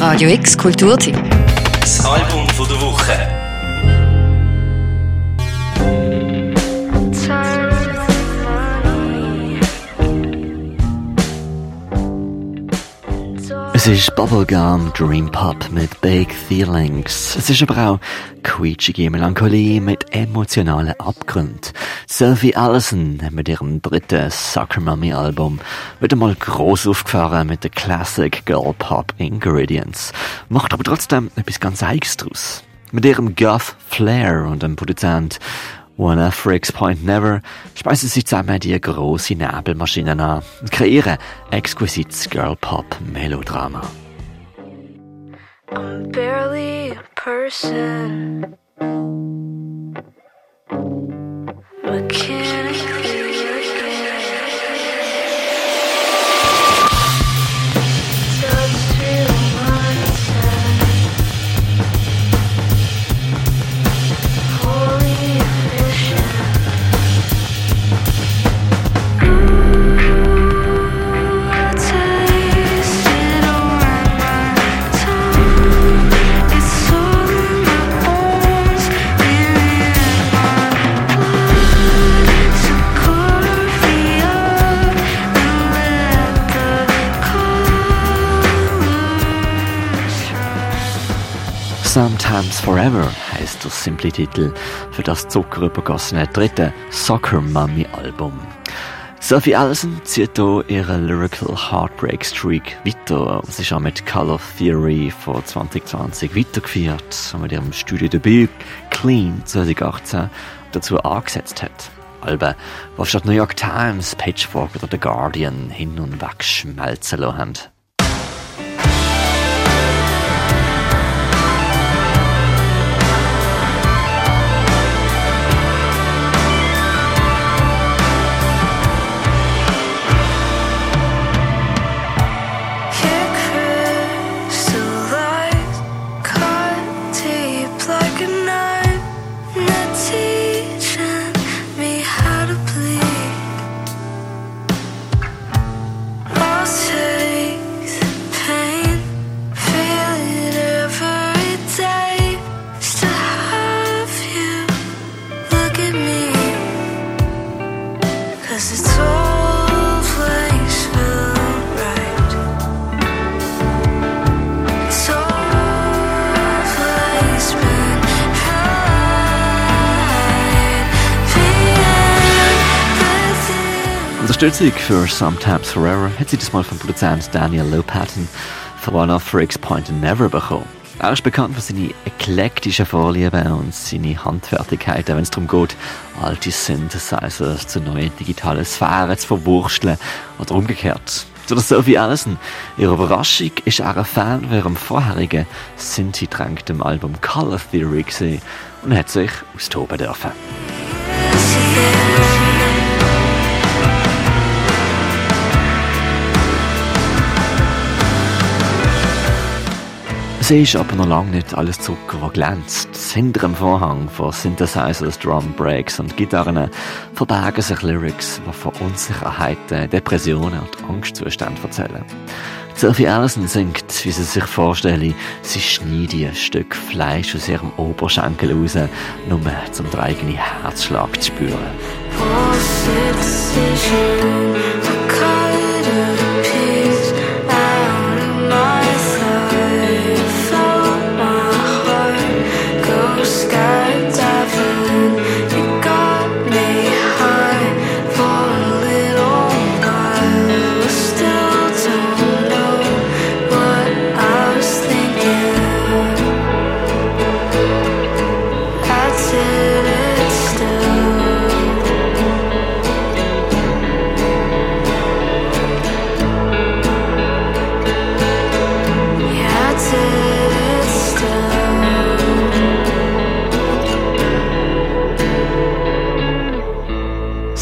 Radio X Kulturteam. Das Album der Woche. Es ist Bubblegum Dream Pop mit Big Feelings. Es ist aber auch quietschige Melancholie mit emotionalen Abgründen. Sophie Allison mit ihrem dritten Sucker Mummy Album wird einmal gross aufgefahren mit den Classic Girl Pop Ingredients, macht aber trotzdem etwas ganz Eigenes draus. Mit ihrem Guff Flair und dem Produzent One Freaks Point Never speisen sie zusammen die grosse Nebelmaschine an und kreieren exquisites Girl-Pop-Melodrama. I'm barely a person. Sometimes Forever heißt der simple Titel für das zuckerübergossene dritte Soccer Mummy Album. Sophie Allison zieht hier ihre Lyrical Heartbreak Streak weiter. Sie ist auch mit Color Theory von 2020 weitergeführt und mit ihrem Studiodebüt Clean 2018 dazu angesetzt hat. Alben, die statt New York Times, Pitchfork oder The Guardian hin und weg schmelzen lassen. Unterstützung für Sometimes Forever hat sie das mal vom Produzent Daniel Lopatton von One of Freaks Point Never bekommen. Er ist bekannt für seine eklektischen Vorlieben und seine Handfertigkeiten, wenn es darum geht, alte Synthesizers zu neuen digitalen Sphären zu verwursteln oder umgekehrt. Zu der Sophie Allison. Ihre Überraschung ist er ein Fan von ihrem vorherigen Synthi-tränkten Album Color Theory gesehen und hat sich austoben dürfen. Sie ist aber noch lange nicht alles Zucker, was glänzt. Hinter dem Vorhang von Synthesizers, Drum Breaks und Gitarren verbergen sich Lyrics, die von Unsicherheiten, Depressionen und Angstzustände erzählen. Sophie Allison singt, wie sie sich vorstellen, sie schneide ein Stück Fleisch aus ihrem Oberschenkel raus, nur um den eigenen Herzschlag zu spüren.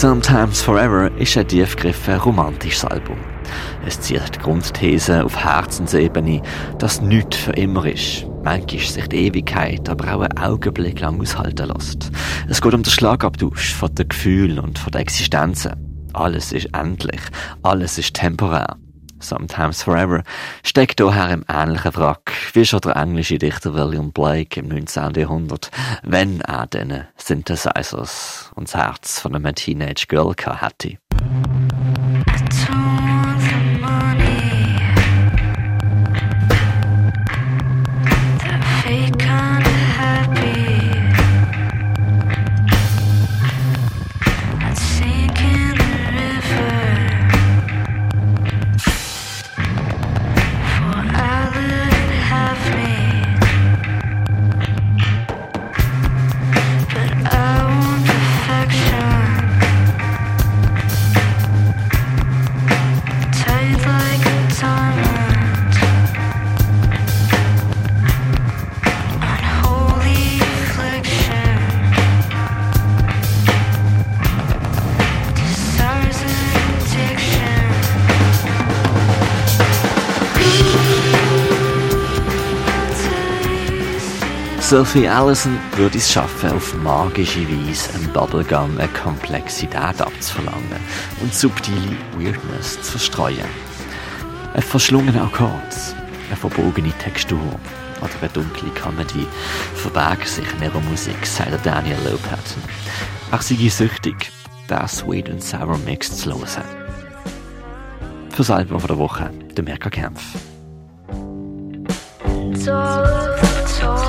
Sometimes Forever ist ein tiefgriffen romantisches Album. Es zieht die Grundthese auf Herzensebene, dass nichts für immer ist. Manchmal sich die Ewigkeit aber auch einen Augenblick lang aushalten lässt. Es geht um den Schlagabtausch von den Gefühlen und von den Existenzen. Alles ist endlich, alles ist temporär. Sometimes Forever, steckt daher im ähnlichen Wrack wie schon der englische Dichter William Blake im 19. Jahrhundert, wenn er den Synthesizers und das Herz von einem Teenage Girl hätte. Sophie Allison würde es schaffen, auf magische Weise einem Bubblegum eine Komplexität abzuverlangen und subtile Weirdness zu verstreuen. Ein verschlungener Akkord, eine verbogene Textur oder eine dunkle Comedy verbergen sich in ihrer Musik, sagt Daniel Lopatton. Auch sie süchtig, der Sweet and Sour Mix zu hören. Fürs Album der Woche, der Merker Kempf. person.